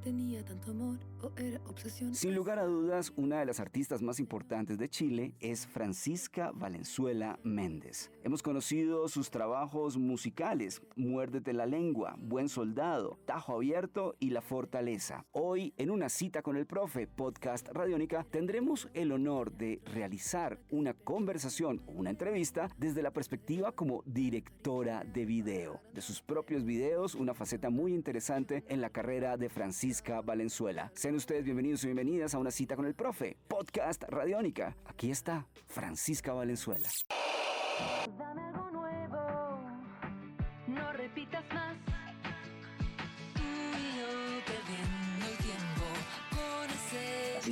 tenía tanto amor o era obsesión. Sin lugar a dudas, una de las artistas más importantes de Chile es Francisca Valenzuela Méndez. Hemos conocido sus trabajos musicales, Muérdete la lengua, Buen Soldado, Tajo Abierto y La Fortaleza. Hoy, en una cita con el profe, podcast Radiónica, tendremos el honor de realizar una conversación o una entrevista desde la perspectiva como directora de video. De sus propios videos, una faceta muy interesante en la carrera de Francisca Francisca Valenzuela. Sean ustedes bienvenidos y bienvenidas a una cita con el profe, podcast Radiónica. Aquí está Francisca Valenzuela. Dame algo nuevo, no repitas más.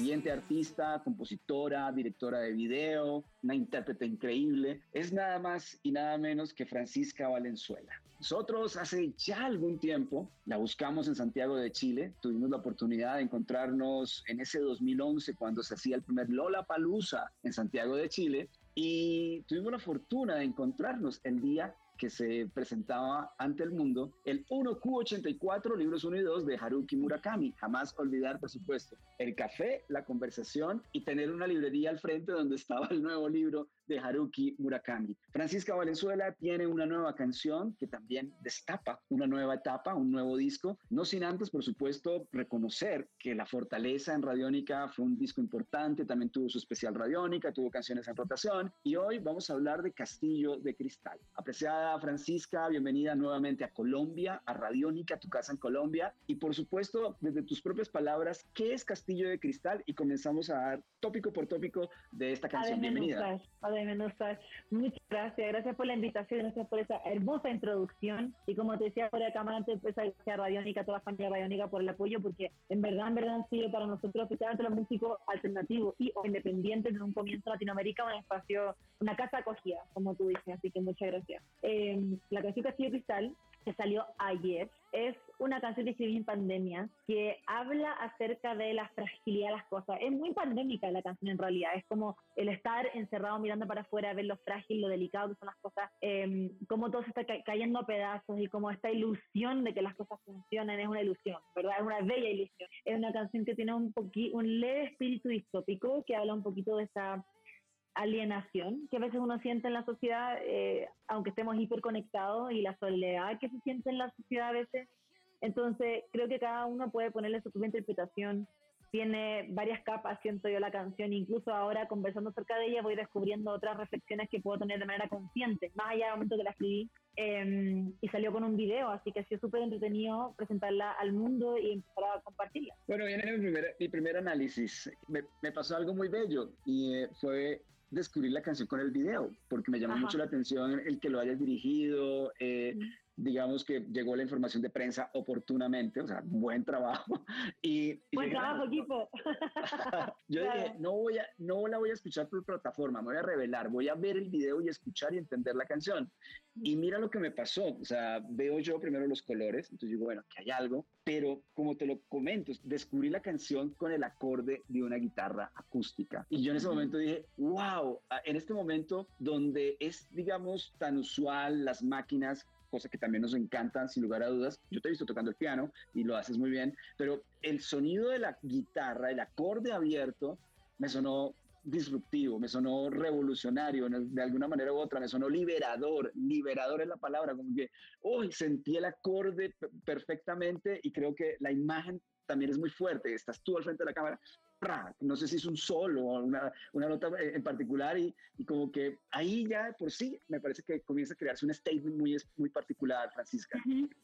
Artista, compositora, directora de video, una intérprete increíble, es nada más y nada menos que Francisca Valenzuela. Nosotros hace ya algún tiempo la buscamos en Santiago de Chile, tuvimos la oportunidad de encontrarnos en ese 2011 cuando se hacía el primer Lola Palusa en Santiago de Chile y tuvimos la fortuna de encontrarnos el día que se presentaba ante el mundo el 1Q84, libros 1 y 2 de Haruki Murakami. Jamás olvidar, por supuesto, el café, la conversación y tener una librería al frente donde estaba el nuevo libro de Haruki Murakami. Francisca Valenzuela tiene una nueva canción que también destapa una nueva etapa, un nuevo disco, no sin antes, por supuesto, reconocer que La Fortaleza en Radiónica fue un disco importante, también tuvo su especial Radiónica, tuvo canciones en rotación y hoy vamos a hablar de Castillo de Cristal. Apreciada Francisca, bienvenida nuevamente a Colombia, a Radiónica, tu casa en Colombia y por supuesto, desde tus propias palabras, ¿qué es Castillo de Cristal? Y comenzamos a dar tópico por tópico de esta canción. Bienvenida. Muchas gracias, gracias por la invitación, gracias por esa hermosa introducción. Y como te decía por acá, antes, pues, a Radiónica, toda la familia Radiónica por el apoyo, porque en verdad, en verdad han sido para nosotros, especialmente los músicos alternativos y o independientes en un comienzo Latinoamérica, un espacio, una casa acogida, como tú dices. Así que muchas gracias. Eh, la canción Castillo Cristal que salió ayer. Es una canción que escribí en pandemia que habla acerca de la fragilidad de las cosas. Es muy pandémica la canción en realidad. Es como el estar encerrado mirando para afuera, ver lo frágil, lo delicado que son las cosas, eh, cómo todo se está cayendo a pedazos y como esta ilusión de que las cosas funcionen es una ilusión, ¿verdad? Es una bella ilusión. Es una canción que tiene un, un leve espíritu distópico que habla un poquito de esa alienación que a veces uno siente en la sociedad, eh, aunque estemos hiperconectados, y la soledad que se siente en la sociedad a veces. Entonces, creo que cada uno puede ponerle su propia interpretación. Tiene varias capas, siento yo, la canción. Incluso ahora, conversando acerca de ella, voy descubriendo otras reflexiones que puedo tener de manera consciente, más allá del momento que la escribí. Em, y salió con un video, así que ha sido súper entretenido presentarla al mundo y empezar a compartirla. Bueno, viene mi primer, mi primer análisis. Me, me, pasó algo muy bello y eh, fue descubrir la canción con el video, porque me llamó mucho la atención el que lo hayas dirigido, eh, digamos que llegó la información de prensa oportunamente, o sea, buen trabajo. Y, buen trabajo, equipo. yo dije, no, voy a, no la voy a escuchar por plataforma, me voy a revelar, voy a ver el video y escuchar y entender la canción. Y mira lo que me pasó, o sea, veo yo primero los colores, entonces digo, bueno, que hay algo, pero como te lo comento, descubrí la canción con el acorde de una guitarra acústica. Y yo en ese momento dije, wow, en este momento donde es, digamos, tan usual las máquinas cosas que también nos encantan, sin lugar a dudas. Yo te he visto tocando el piano y lo haces muy bien, pero el sonido de la guitarra, el acorde abierto, me sonó disruptivo, me sonó revolucionario de alguna manera u otra, me sonó liberador, liberador es la palabra, como que hoy sentí el acorde perfectamente y creo que la imagen también es muy fuerte, estás tú al frente de la cámara no sé si es un solo o una, una nota en particular y, y, como que ahí ya por sí me parece que comienza a crearse un statement muy, muy particular, Francisca.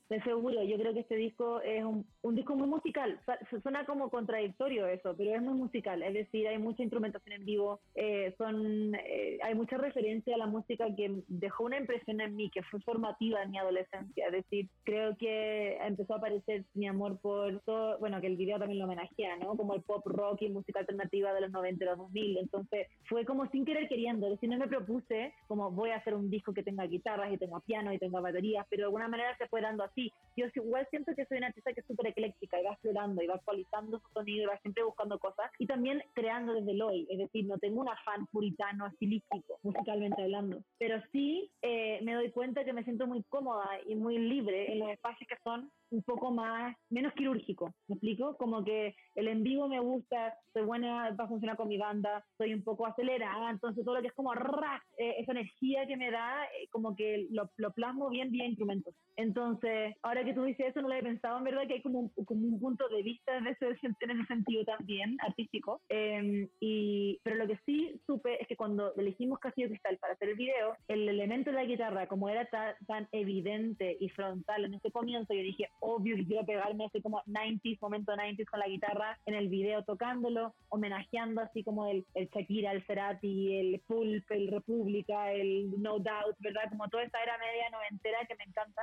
De seguro, yo creo que este disco es un, un, disco muy musical, suena como contradictorio eso, pero es muy musical, es decir, hay mucha instrumentación en vivo, eh, son, eh, hay mucha referencia a la música que dejó una impresión en mí, que fue formativa en mi adolescencia, es decir, creo que empezó a aparecer mi amor por todo, bueno, que el video también lo homenajea, ¿no? Como el pop rock música alternativa de los 90 y los 2000. Entonces fue como sin querer queriendo. Decir, no me propuse como voy a hacer un disco que tenga guitarras y tenga piano y tenga baterías, pero de alguna manera se fue dando así. Yo igual siento que soy una artista que es súper ecléctica y va explorando y va actualizando su sonido y va siempre buscando cosas y también creando desde el hoy. Es decir, no tengo un afán puritano, estilístico, musicalmente hablando. Pero sí eh, me doy cuenta que me siento muy cómoda y muy libre en los espacios que son un poco más, menos quirúrgico, ¿me explico? Como que el en vivo me gusta, soy buena para funcionar con mi banda, soy un poco acelerada, entonces todo lo que es como rack, eh, esa energía que me da, eh, como que lo, lo, plasmo bien vía instrumentos. Entonces, ahora que tú dices eso, no lo he pensado, en verdad que hay como un, como un punto de vista en ese, en ese sentido también, artístico. Em, y, pero lo que sí supe es que cuando elegimos Castillo Cristal para hacer el video, el elemento de la guitarra, como era tan, tan evidente y frontal en ese comienzo, yo dije, obvio que quiero pegarme ese como 90s, momento 90s con la guitarra en el video homenajeando así como el, el Shakira, el Cerati, el Pulp, el República, el No Doubt, ¿verdad? Como toda esta era media noventera que me encanta.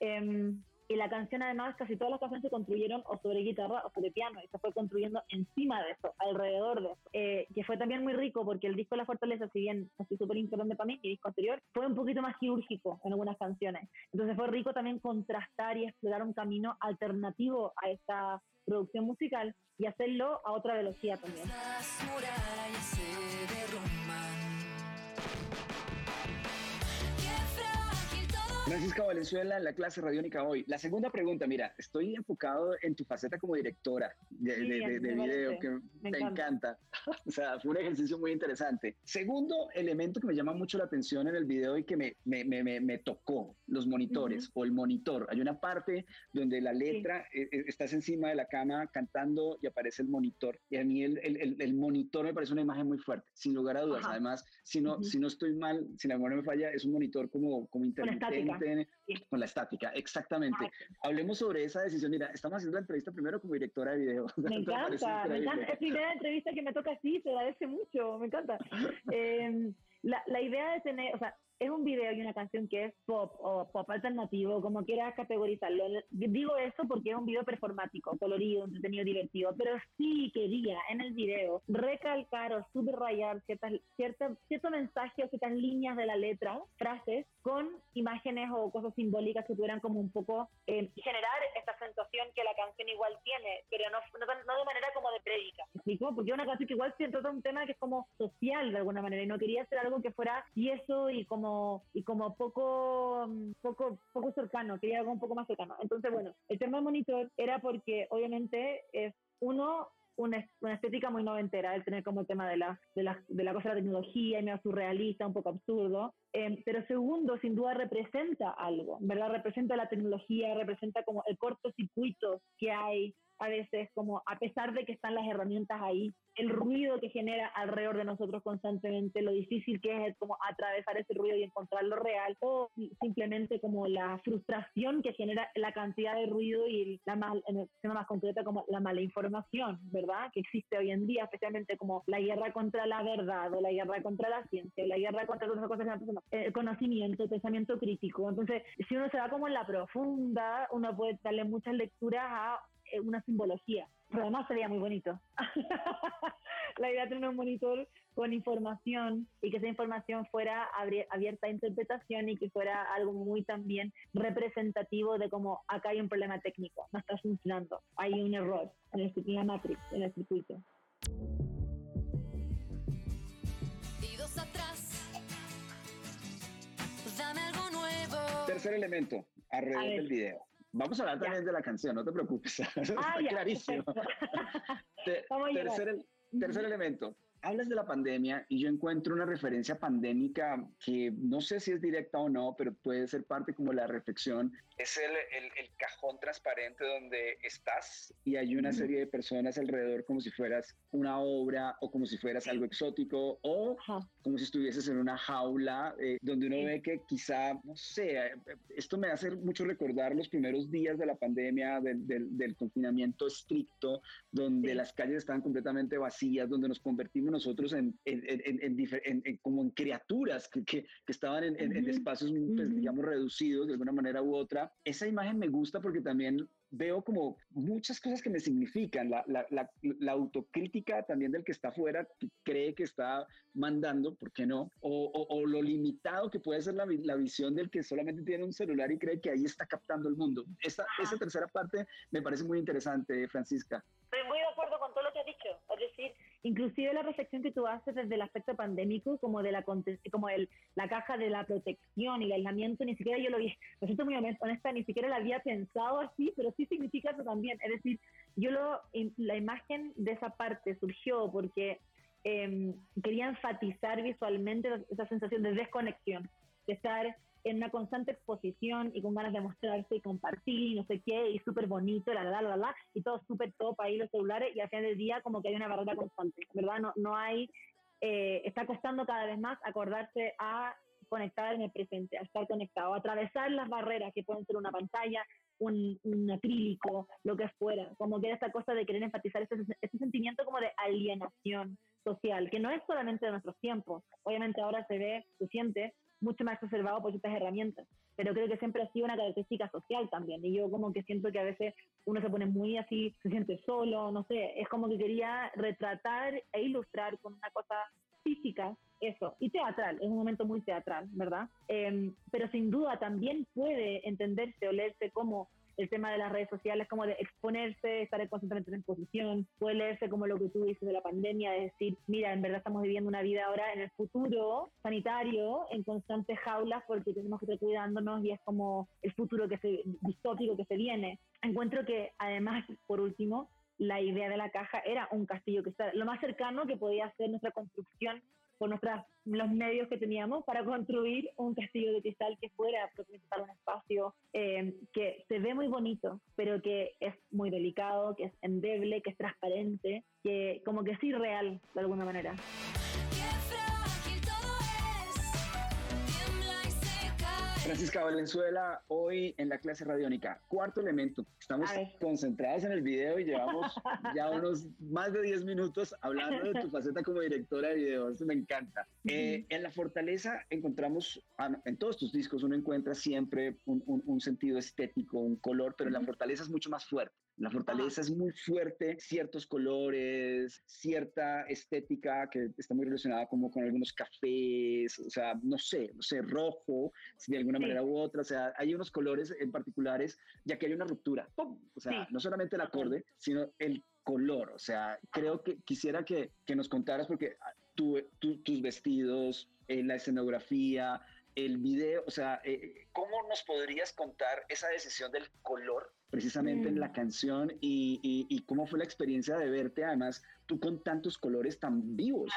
Y la canción además, casi todas las canciones se construyeron o sobre guitarra o sobre piano y se fue construyendo encima de eso, alrededor de eso, eh, que fue también muy rico porque el disco La Fortaleza, si bien así súper importante para mí, mi disco anterior, fue un poquito más quirúrgico en algunas canciones. Entonces fue rico también contrastar y explorar un camino alternativo a esta producción musical y hacerlo a otra velocidad también. Francisca Valenzuela, la clase radiónica hoy. La segunda pregunta, mira, estoy enfocado en tu faceta como directora de, de, de, video, que me, encanta. o sea, fue un ejercicio muy interesante. Segundo elemento que me llama mucho la atención en el video y que me, me, me, me tocó, los monitores o el monitor. Hay una parte donde la letra, sí. eh, estás encima de la cama cantando y aparece el monitor. Y a mí el, el, el monitor me parece una imagen muy fuerte, sin lugar a dudas. Ajá. Además, si no, uh -huh. si no estoy mal, si la memoria me falla, es un monitor como, como intermitente con la estática, exactamente. Hablemos sobre esa decisión. Mira, estamos haciendo la entrevista primero como directora de video. Me encanta, me encanta. Es la primera entrevista que me toca así, se agradece mucho, me encanta. eh, la, la idea de tener, o sea, es un video y una canción que es pop o pop alternativo, como quieras categorizarlo. Digo eso porque es un video performático, colorido, entretenido, divertido, pero sí quería en el video recalcar o subrayar ciertas, cierta, cierto mensaje o ciertas líneas de la letra, frases, con imágenes o cosas simbólicas que pudieran como un poco eh, generar esta sensación que la canción igual tiene, pero no, no, no de manera como de prédica. ¿Me explico? Porque una canción que igual trata un tema que es como social de alguna manera y no quería hacer algo que fuera tieso y como y como poco, poco, poco cercano, quería algo un poco más cercano. Entonces, bueno, el tema del monitor era porque obviamente es uno, una, una, estética muy noventera, el tener como el tema de la, de la, de la cosa de la tecnología y medio surrealista, un poco absurdo. Eh, pero segundo, sin duda representa algo, ¿verdad? Representa la tecnología, representa como el cortocircuito que hay a veces, como a pesar de que están las herramientas ahí, el ruido que genera alrededor de nosotros constantemente, lo difícil que es como atravesar ese ruido y encontrar lo real, o simplemente como la frustración que genera la cantidad de ruido y la mal, en el tema más concreta como la mala información, ¿verdad? Que existe hoy en día, especialmente como la guerra contra la verdad, o la guerra contra la ciencia, la guerra contra otras cosas, el conocimiento, el pensamiento crítico. Entonces, si uno se va como en la profunda, uno puede darle muchas lecturas a una simbología. Pero además sería muy bonito. la idea de tener un monitor con información y que esa información fuera abierta a interpretación y que fuera algo muy también representativo de cómo acá hay un problema técnico, no está funcionando, hay un error en, el, en la matrix, en el circuito. Tercer elemento, alrededor del video. Vamos a hablar ya. también de la canción, no te preocupes. Ah, Está clarísimo. Te, tercer, tercer elemento. Hablas de la pandemia y yo encuentro una referencia pandémica que no sé si es directa o no, pero puede ser parte como la reflexión. Es el, el, el cajón transparente donde estás y hay una serie de personas alrededor como si fueras una obra o como si fueras algo exótico o Ajá. como si estuvieses en una jaula eh, donde uno sí. ve que quizá, no sé, esto me hace mucho recordar los primeros días de la pandemia, del, del, del confinamiento estricto, donde sí. las calles estaban completamente vacías, donde nos convertimos nosotros en, en, como en criaturas que, que, estaban en, espacios, pues, digamos, reducidos de alguna manera u otra. Esa imagen me gusta porque también veo como muchas cosas que me significan, la, la, la, autocrítica también del que está afuera, que cree que está mandando, ¿por qué no? O, o, lo limitado que puede ser la, visión del que solamente tiene un celular y cree que ahí está captando el mundo. Esta, esa tercera parte me parece muy interesante, Francisca. Estoy muy de acuerdo con todo lo que has dicho. Es decir, inclusive la reflexión que tú haces desde el aspecto pandémico, como de la como el, la caja de la protección y el aislamiento, ni siquiera yo lo vi, me siento muy honesta, ni siquiera la había pensado así, pero sí significa eso también. Es decir, yo lo, la imagen de esa parte surgió porque eh, quería enfatizar visualmente esa sensación de desconexión, de estar en una constante exposición y con ganas de mostrarse y compartir y no sé qué, y súper bonito, la, la, la, la, y todo súper top ahí los celulares, y al final del día como que hay una barrera constante, ¿verdad? No, no hay, eh, está costando cada vez más acordarse a conectar en el presente, a estar conectado, a atravesar las barreras que pueden ser una pantalla, un, un acrílico, lo que fuera, como que esta cosa de querer enfatizar ese, ese sentimiento como de alienación social, que no es solamente de nuestros tiempos, obviamente ahora se ve, se siente, mucho más observado por estas herramientas. Pero creo que siempre ha sido una característica social también. Y yo como que siento que a veces uno se pone muy así, se siente solo, no sé, es como que quería retratar e ilustrar con una cosa física eso, y teatral, es un momento muy teatral, ¿verdad? Em, pero sin duda también puede entenderse o leerse como el tema de las redes sociales, como de exponerse, estar constantemente en exposición, puede leerse como lo que tú dices de la pandemia, de decir, mira, en verdad estamos viviendo una vida ahora en el futuro sanitario, en constantes jaulas, porque tenemos que estar cuidándonos y es como el futuro que se, distópico que se viene. Encuentro que además, por último, la idea de la caja era un castillo que está lo más cercano que podía ser nuestra construcción con nuestras, los medios que teníamos para construir un castillo de cristal que fuera para un espacio eh, que se ve muy bonito, pero que es muy delicado, que es endeble, que es transparente, que como que es irreal de alguna manera. Francisca Valenzuela, hoy en la clase radiónica, cuarto elemento. Estamos concentrados en el video y llevamos ya unos más de 10 minutos hablando de tu faceta como directora de video. Eso me encanta. Eh, en La Fortaleza encontramos, ah, en todos tus discos uno encuentra siempre un, sentido estético, un color, pero en La Fortaleza es mucho más fuerte. La fortaleza es muy fuerte, ciertos colores, cierta estética que está muy relacionada como con algunos cafés, o sea, no sé, no sé, rojo, de alguna manera u otra, o sea, hay unos colores en particulares, ya que hay una ruptura, o sea, no solamente el acorde, sino el color, o sea, creo que quisiera que, que nos contaras, porque ah, tu, tus vestidos, eh, la escenografía, el video, o sea, eh, ¿cómo nos podrías contar esa decisión del color precisamente en la mm. canción y, cómo fue la experiencia de verte además tú con tantos colores tan vivos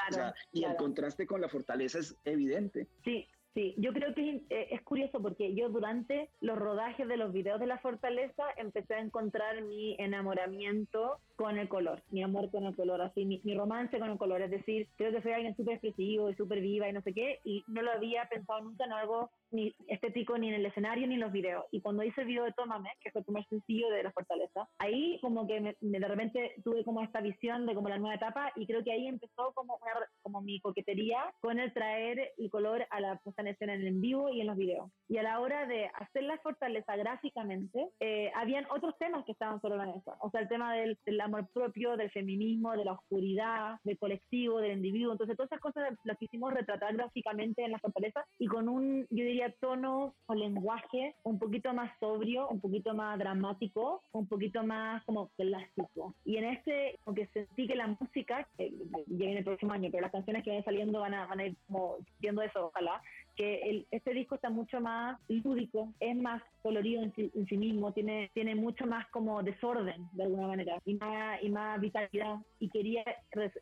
y el contraste con la fortaleza es evidente. Sí, Sí, yo creo que eh, es, curioso porque yo durante los rodajes de los videos de la fortaleza empecé a encontrar mi enamoramiento con el color, mi amor con el color, así, mi, romance con el color. Es decir, creo que soy alguien súper expresivo y súper viva y no sé qué, y no lo había pensado nunca en algo ni estético ni en el escenario ni en los videos. Y cuando hice el video de Tómame, que fue el primer sencillo de La Fortaleza, ahí como que me, de repente tuve como esta visión de como la nueva etapa y creo que ahí empezó como, como mi coquetería con el traer el color a la puesta escena en el en vivo y en los videos. Y a la hora de hacer La Fortaleza gráficamente, eh, habían otros temas que estaban sobre la mesa. O sea, el tema del, amor propio, del feminismo, de la oscuridad, del colectivo, del individuo. Entonces, todas esas cosas las quisimos retratar gráficamente en La Fortaleza y con un, yo diría, tono o lenguaje un poquito más sobrio, un poquito más dramático, un poquito más como clásico. Y en este, como que sentí que la música, que ya viene el próximo año, pero las canciones que van saliendo van a, van a ir como viendo eso, ojalá, que el, este disco está mucho más lúdico, es más colorido en sí, mismo, tiene, tiene mucho más como desorden de alguna manera y más, y más vitalidad y quería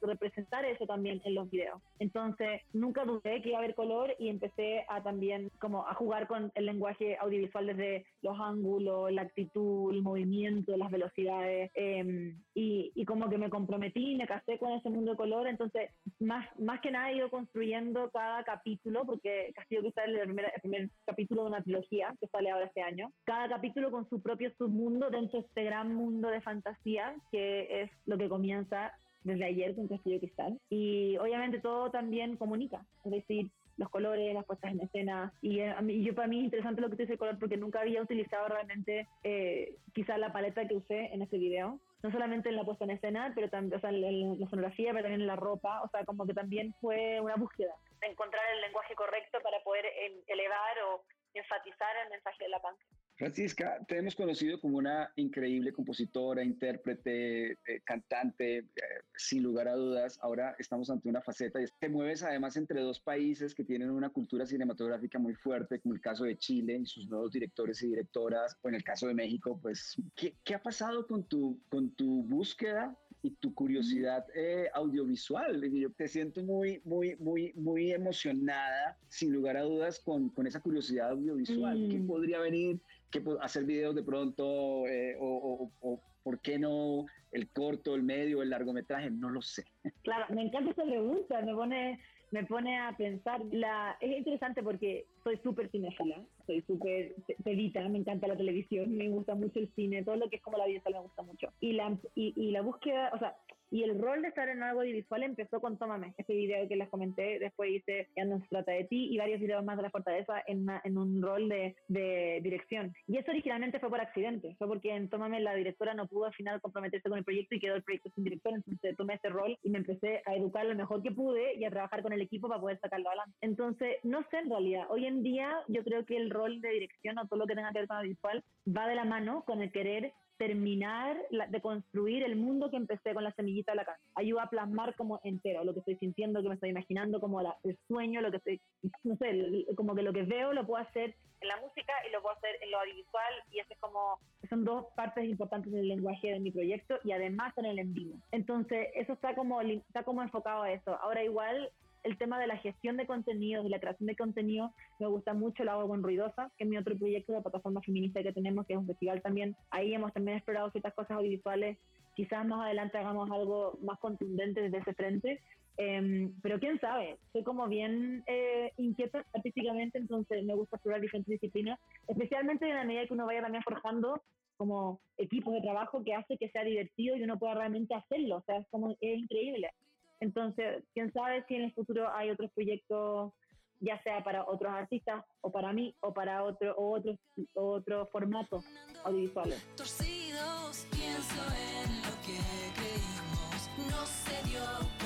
representar eso también en los videos. Entonces nunca dudé que iba a haber color y empecé a también como a jugar con el lenguaje audiovisual desde los ángulos, la actitud, el movimiento, las velocidades em, y, y, como que me comprometí, me casé con ese mundo de color, entonces más, más que nada he ido construyendo cada capítulo porque Castillo Cristal es el primer, el primer capítulo de una trilogía que sale ahora este año, cada capítulo con su propio submundo dentro de este gran mundo de fantasía que es lo que comienza desde ayer con Castillo Cristal. Y obviamente todo también comunica, es decir, los colores, las puestas en escena. Y, eh, a mí, yo para mí es interesante lo que te dice el color porque nunca había utilizado realmente eh, la paleta que usé en ese video. No solamente en la puesta en escena, pero también o sea, en la sonografía, pero también en la ropa. O sea, como que también fue una búsqueda encontrar el lenguaje correcto para poder elevar o enfatizar el mensaje de la punk. Francisca, te hemos conocido como una increíble compositora, intérprete, eh, cantante, eh, sin lugar a dudas. Ahora estamos ante una faceta y te mueves además entre dos países que tienen una cultura cinematográfica muy fuerte, como el caso de Chile y sus nuevos directores y directoras, o en el caso de México, pues, ¿qué, qué ha pasado con tu, con tu búsqueda y tu curiosidad eh, audiovisual. Yo te siento muy, muy, muy, muy emocionada, sin lugar a dudas, con, con esa curiosidad audiovisual. ¿Qué podría venir? ¿Qué, ¿Hacer videos de pronto? Eh, o, por qué no el corto, el medio, el largometraje? No lo sé. Claro, me encanta esa pregunta. Me pone me pone a pensar, la, es interesante porque soy súper cinéfila, soy súper pedita, me encanta la televisión, me gusta mucho el cine, todo lo que es como la vida me gusta mucho. Y la, y, y la búsqueda, o sea, y el rol de estar en algo audiovisual empezó con Tómame, este video que les comenté, después hice Ya no se trata de ti y varios videos más de la fortaleza en, en un rol de, de, dirección. Y eso originalmente fue por accidente, fue porque en Tómame la directora no pudo al final comprometerse con el proyecto y quedó el proyecto sin director, entonces tomé este rol y me empecé a educar lo mejor que pude y a trabajar con el equipo para poder sacarlo adelante. Entonces, no sé en realidad, hoy en día yo creo que el rol de dirección o todo lo que tenga que ver con audiovisual va de la mano con el querer terminar de construir el mundo que empecé con la semillita de la casa. Ayuda a plasmar como entero lo que estoy sintiendo, que me estoy imaginando, como el sueño, lo que estoy, no sé, como que lo que veo lo puedo hacer en la música y lo puedo hacer en lo audiovisual y eso es como, son dos partes importantes del lenguaje de mi proyecto y además en el en vivo. Entonces, eso está como, está como enfocado a eso. Ahora igual el tema de la gestión de contenidos y la creación de contenido me gusta mucho, lo hago con Ruidosa, que es mi otro proyecto de plataforma feminista que tenemos, que es un festival también. Ahí hemos también explorado ciertas cosas audiovisuales. Quizás más adelante hagamos algo más contundente desde ese frente. Em, pero quién sabe, soy como bien eh, inquieta artísticamente, entonces me gusta explorar diferentes disciplinas, especialmente en la medida que uno vaya también forjando como equipos de trabajo que hace que sea divertido y uno pueda realmente hacerlo, o sea, es como es increíble. Entonces, quién sabe si en el futuro hay otros proyectos, ya sea para otros artistas o para mí o para otro otro, otro formato audiovisuales. pienso en lo que creímos, no se dio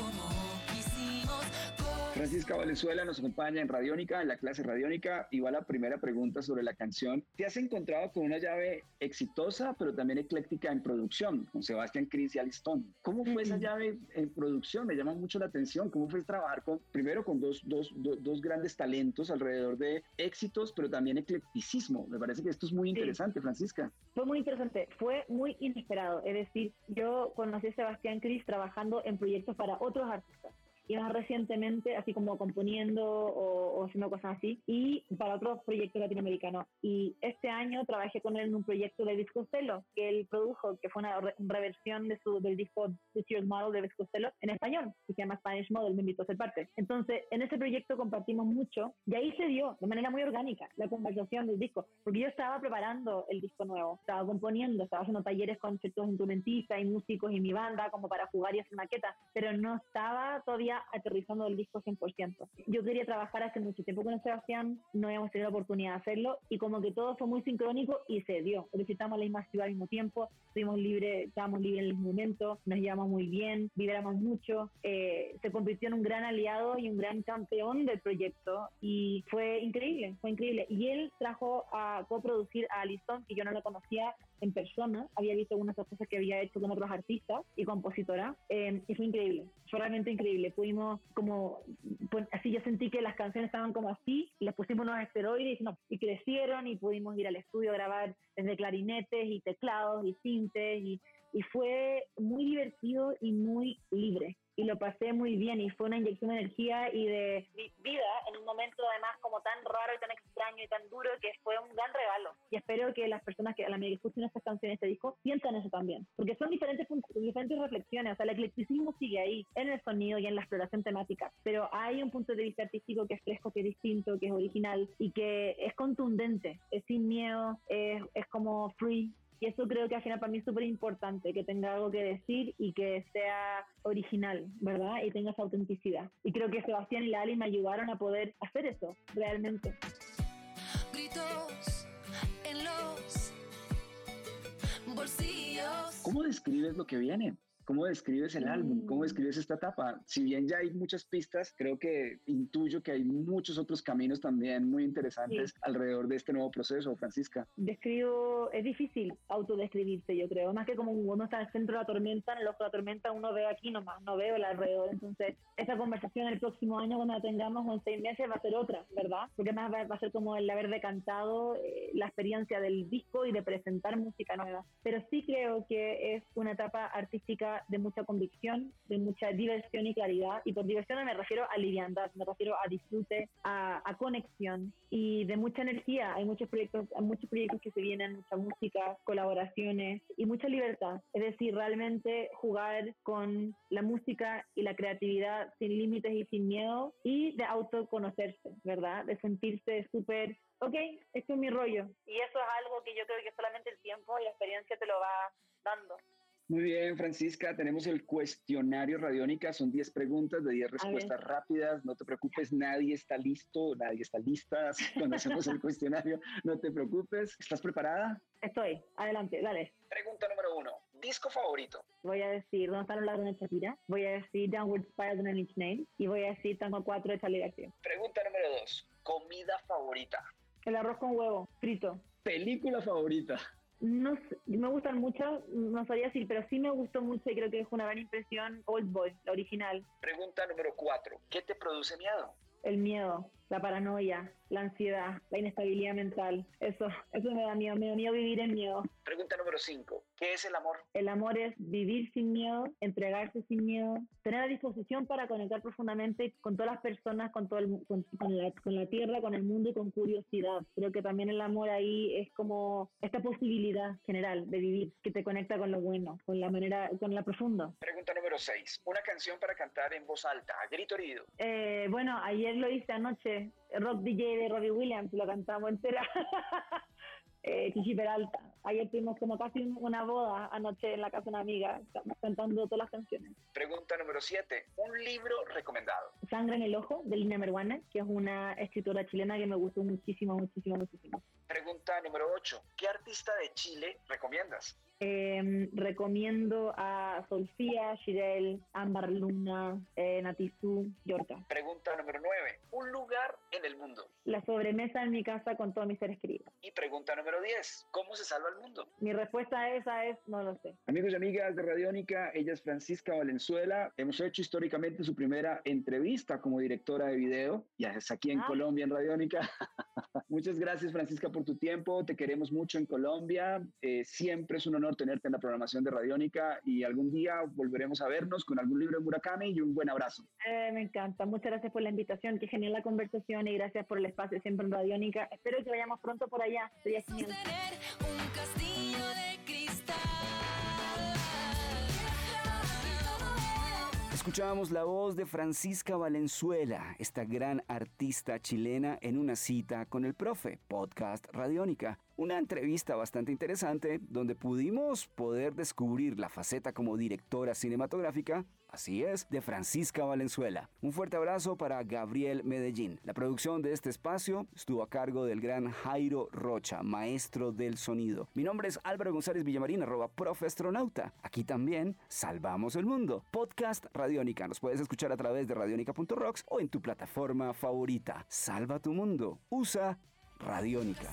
Francisca Valenzuela nos acompaña en Radiónica, en la clase Radiónica, y va la primera pregunta sobre la canción. Te has encontrado con una llave exitosa, pero también ecléctica en producción, con Sebastián Cris y Alistón. ¿Cómo fue esa llave en producción? Me llama mucho la atención. ¿Cómo fue trabajar con, primero con dos, dos, dos, grandes talentos alrededor de éxitos, pero también eclecticismo? Me parece que esto es muy interesante, Francisca. Fue muy interesante, fue muy inesperado. Es decir, yo conocí a Sebastián Cris trabajando en proyectos para otros artistas y más recientemente, así como componiendo o, haciendo cosas así, y para otros proyectos latinoamericanos. Y este año trabajé con él en un proyecto de Viscostello, que él produjo, que fue una reversión de su, del disco The Serious Model de Viscostello en español, que se llama Spanish Model, me invitó a ser parte. Entonces, en ese proyecto compartimos mucho, y ahí se dio de manera muy orgánica la conversación del disco, porque yo estaba preparando el disco nuevo, estaba componiendo, estaba haciendo talleres con ciertos instrumentistas y músicos y mi banda, como para jugar y hacer maquetas, pero no estaba todavía aterrizando el disco 100%. Yo quería trabajar hace mucho tiempo con Sebastián, no habíamos tenido la oportunidad de hacerlo y como que todo fue muy sincrónico y se dio. Visitamos la misma ciudad al mismo tiempo, estuvimos libres, estábamos libres en el momento, nos llevamos muy bien, vibramos mucho, eh, se convirtió en un gran aliado y un gran campeón del proyecto y fue increíble, fue increíble. Y él trajo a coproducir a Alison, que yo no la conocía en persona, había visto algunas cosas que había hecho con otros artistas y compositora eh, y fue increíble, fue realmente increíble. Pudimos como, pues, así yo sentí que las canciones estaban como así, y les pusimos unos esteroides y crecieron y pudimos ir al estudio a grabar desde clarinetes y teclados y sintes y, y fue muy divertido y muy libre y lo pasé muy bien y fue una inyección de energía y de vida en un momento además como tan raro y tan extraño y tan duro que fue un gran regalo. Y espero que las personas que a la medida que escuchen estas canciones, este disco, sientan eso también porque son diferentes diferentes reflexiones, o sea, el eclecticismo sigue ahí en el sonido y en la exploración temática, pero hay un punto de vista artístico que es fresco, que es distinto, que es original y que es contundente, es sin miedo, es, es como free Y eso creo que al final para mí es súper importante, que tenga algo que decir y que sea original, ¿verdad? Y tenga esa autenticidad. Y creo que Sebastián y Lali me ayudaron a poder hacer eso, realmente. Gritos en los bolsillos. ¿Cómo describes lo que viene? ¿Cómo describes el álbum? ¿Cómo describes esta etapa? Si bien ya hay muchas pistas, creo que intuyo que hay muchos otros caminos también muy interesantes alrededor de este nuevo proceso, Francisca. Describo, es difícil autodescribirse, yo creo, más que como uno está en el centro de la tormenta, en el ojo de la tormenta uno ve aquí nomás, no veo el alrededor, entonces esa conversación el próximo año cuando la tengamos o en seis meses va a ser otra, ¿verdad? Porque más va, va a ser como el haber decantado eh, la experiencia del disco y de presentar música nueva. Pero sí creo que es una etapa artística de mucha convicción, de mucha diversión y claridad, y por diversión me refiero a liviandad, me refiero a disfrute, a, a conexión y de mucha energía. Hay muchos proyectos, hay muchos proyectos que se vienen, mucha música, colaboraciones y mucha libertad. Es decir, realmente jugar con la música y la creatividad sin límites y sin miedo y de autoconocerse, ¿verdad? De sentirse súper, ok, esto es mi rollo. Y eso es algo que yo creo que solamente el tiempo y la experiencia te lo va dando. Muy bien, Francisca, tenemos el cuestionario Radiónica, son 10 preguntas de 10 respuestas rápidas, no te preocupes, nadie está listo, nadie está lista cuando hacemos el cuestionario, no te preocupes. ¿Estás preparada? Estoy, adelante, dale. Pregunta número uno, disco favorito. Voy a decir ¿Dónde están los ladrones de Shakira? Voy a decir Downward Spiral de Nine Inch y voy a decir Tango 4 de Charlie García. Pregunta número dos, comida favorita. El arroz con huevo, frito. Película favorita. No me gustan mucho, no sabría decir, pero sí me gustó mucho y creo que es una gran impresión Old Boy, la original. Pregunta número cuatro, ¿qué te produce miedo? El miedo, la paranoia, la ansiedad, la inestabilidad mental. Eso, eso me da miedo, me da miedo vivir en miedo. Pregunta número cinco, ¿qué es el amor? El amor es vivir sin miedo, entregarse sin miedo, tener la disposición para conectar profundamente con todas las personas, con, todo el, con, con la, con la tierra, con el mundo y con curiosidad. Creo que también el amor ahí es como esta posibilidad general de vivir que te conecta con lo bueno, con la manera, con la profunda. Pregunta número seis, una canción para cantar en voz alta, a grito herido. Eh, bueno, ayer lo hice anoche, Rock DJ de Robbie Williams, lo cantamos entera. eh, Chichi Peralta. Ayer tuvimos como casi una boda anoche en la casa de una amiga, estamos cantando todas las canciones. Pregunta número siete, un libro recomendado. Sangre en el ojo de Lina Meruana, que es una escritora chilena que me gustó muchísimo, muchísimo, muchísimo. Pregunta número ocho, ¿qué artista de Chile recomiendas? Eh, recomiendo a Sofía, Shirel, Ámbar Luna, eh, Natizú, Yorka. Pregunta número nueve, un lugar en el mundo. La sobremesa en mi casa con todos mis seres queridos. Y pregunta número diez, ¿cómo se salva el mundo? Mi respuesta a esa es, no lo sé. Amigos y amigas de Radiónica, ella es Francisca Valenzuela. Hemos hecho históricamente su primera entrevista como directora de video, ya es aquí en Ah. Colombia, en Radiónica. Muchas gracias, Francisca, por tu tiempo. Te queremos mucho en Colombia. Eh, siempre es un honor tenerte en la programación de Radiónica y algún día volveremos a vernos con algún libro de Murakami y un buen abrazo. Eh, me encanta. Muchas gracias por la invitación. Qué genial la conversación y gracias por el espacio siempre en Radiónica. Espero que vayamos pronto por allá. Sería genial. Un castillo de cristal. Escuchábamos la voz de Francisca Valenzuela, esta gran artista chilena, en una cita con el profe, podcast Radiónica. Una entrevista bastante interesante donde pudimos poder descubrir la faceta como directora cinematográfica, así es, de Francisca Valenzuela. Un fuerte abrazo para Gabriel Medellín. La producción de este espacio estuvo a cargo del gran Jairo Rocha, maestro del sonido. Mi nombre es Álvaro González Villamarín, arroba profastronauta. Aquí también salvamos el mundo. Podcast Radiónica. Nos puedes escuchar a través de radionica.rocks o en tu plataforma favorita. Salva tu mundo. Usa Radiónica.